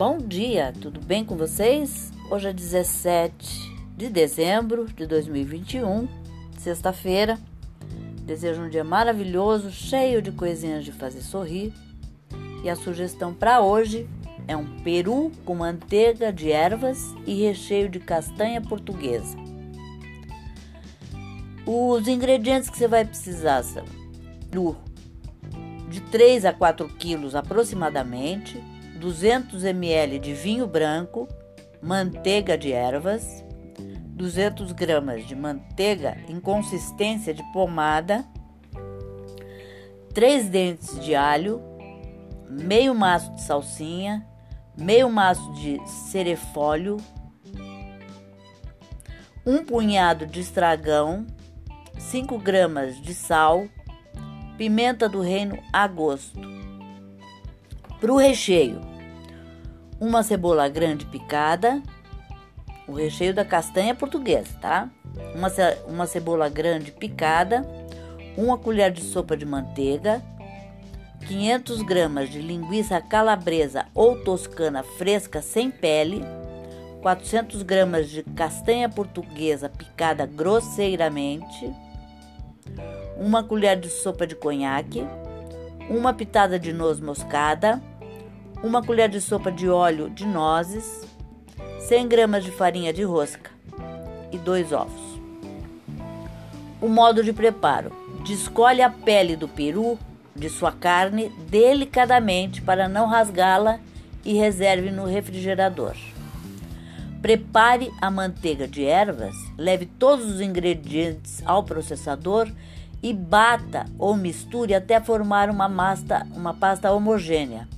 Bom dia, tudo bem com vocês? Hoje é 17 de dezembro de 2021, sexta-feira. Desejo um dia maravilhoso, cheio de coisinhas de fazer sorrir. E a sugestão para hoje é um peru com manteiga de ervas e recheio de castanha portuguesa. Os ingredientes que você vai precisar são de 3 a 4 quilos aproximadamente, 200 ml de vinho branco, manteiga de ervas, 200 gramas de manteiga em consistência de pomada, 3 dentes de alho, meio maço de salsinha, meio maço de cerefólio, um punhado de estragão, 5 gramas de sal, pimenta do reino a gosto. Para o recheio, uma cebola grande picada, o recheio da castanha portuguesa, tá? Uma, uma cebola grande picada, uma colher de sopa de manteiga, 500 gramas de linguiça calabresa ou toscana fresca sem pele, 400 gramas de castanha portuguesa picada grosseiramente, uma colher de sopa de conhaque, uma pitada de noz moscada, uma colher de sopa de óleo de nozes, 100 gramas de farinha de rosca e dois ovos. O modo de preparo: descolhe a pele do peru de sua carne delicadamente para não rasgá-la e reserve no refrigerador. Prepare a manteiga de ervas, leve todos os ingredientes ao processador e bata ou misture até formar uma, massa, uma pasta homogênea.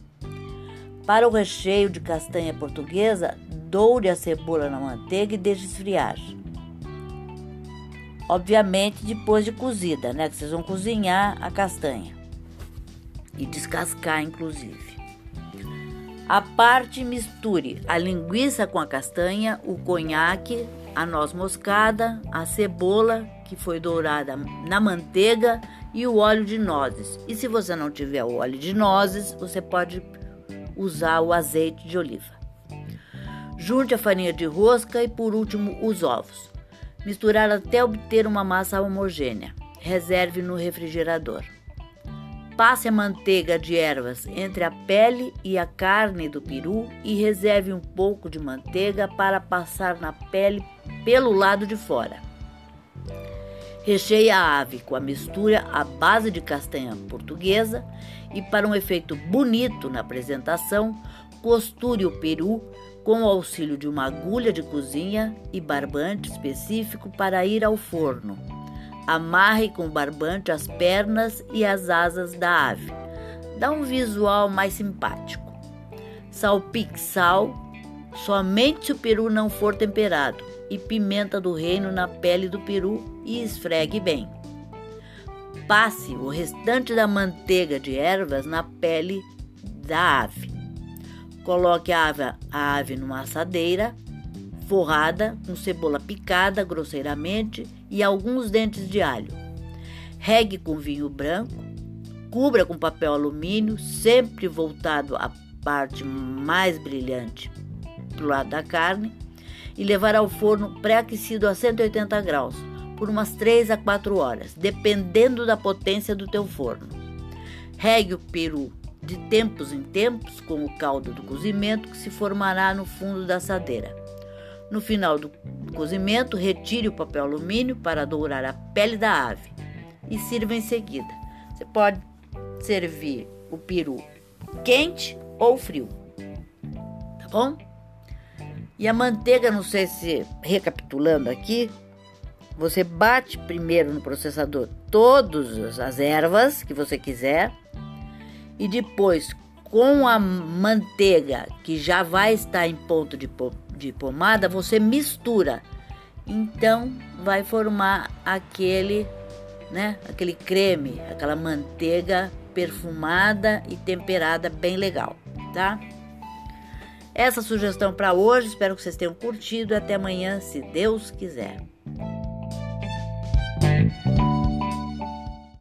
Para o recheio de castanha portuguesa, doure a cebola na manteiga e deixe esfriar. Obviamente depois de cozida, né? Que vocês vão cozinhar a castanha e descascar, inclusive. A parte misture a linguiça com a castanha, o conhaque, a noz moscada, a cebola que foi dourada na manteiga e o óleo de nozes. E se você não tiver o óleo de nozes, você pode usar o azeite de oliva. Junte a farinha de rosca e, por último, os ovos. Misturar até obter uma massa homogênea. Reserve no refrigerador. Passe a manteiga de ervas entre a pele e a carne do peru e reserve um pouco de manteiga para passar na pele pelo lado de fora. Recheie a ave com a mistura à base de castanha portuguesa e, para um efeito bonito na apresentação, costure o peru com o auxílio de uma agulha de cozinha e barbante específico para ir ao forno. Amarre com barbante as pernas e as asas da ave. Dá um visual mais simpático. Salpique sal, somente se o peru não for temperado, e pimenta do reino na pele do peru e esfregue bem. Passe o restante da manteiga de ervas na pele da ave. Coloque a ave, a ave numa assadeira forrada com cebola picada grosseiramente e alguns dentes de alho. Regue com vinho branco, cubra com papel alumínio, sempre voltado à parte mais brilhante do lado da carne, e levar ao forno pré-aquecido a 180 graus por umas 3 a 4 horas, dependendo da potência do teu forno. Regue o peru de tempos em tempos com o caldo do cozimento que se formará no fundo da assadeira. No final do cozimento, retire o papel alumínio para dourar a pele da ave e sirva em seguida. Você pode servir o peru quente ou frio, tá bom? E a manteiga, não sei se recapitulando aqui, você bate primeiro no processador todas as ervas que você quiser e depois com a manteiga que já vai estar em ponto de, de pomada, você mistura. Então vai formar aquele, né, aquele creme, aquela manteiga perfumada e temperada bem legal, tá? Essa sugestão para hoje, espero que vocês tenham curtido. Até amanhã, se Deus quiser.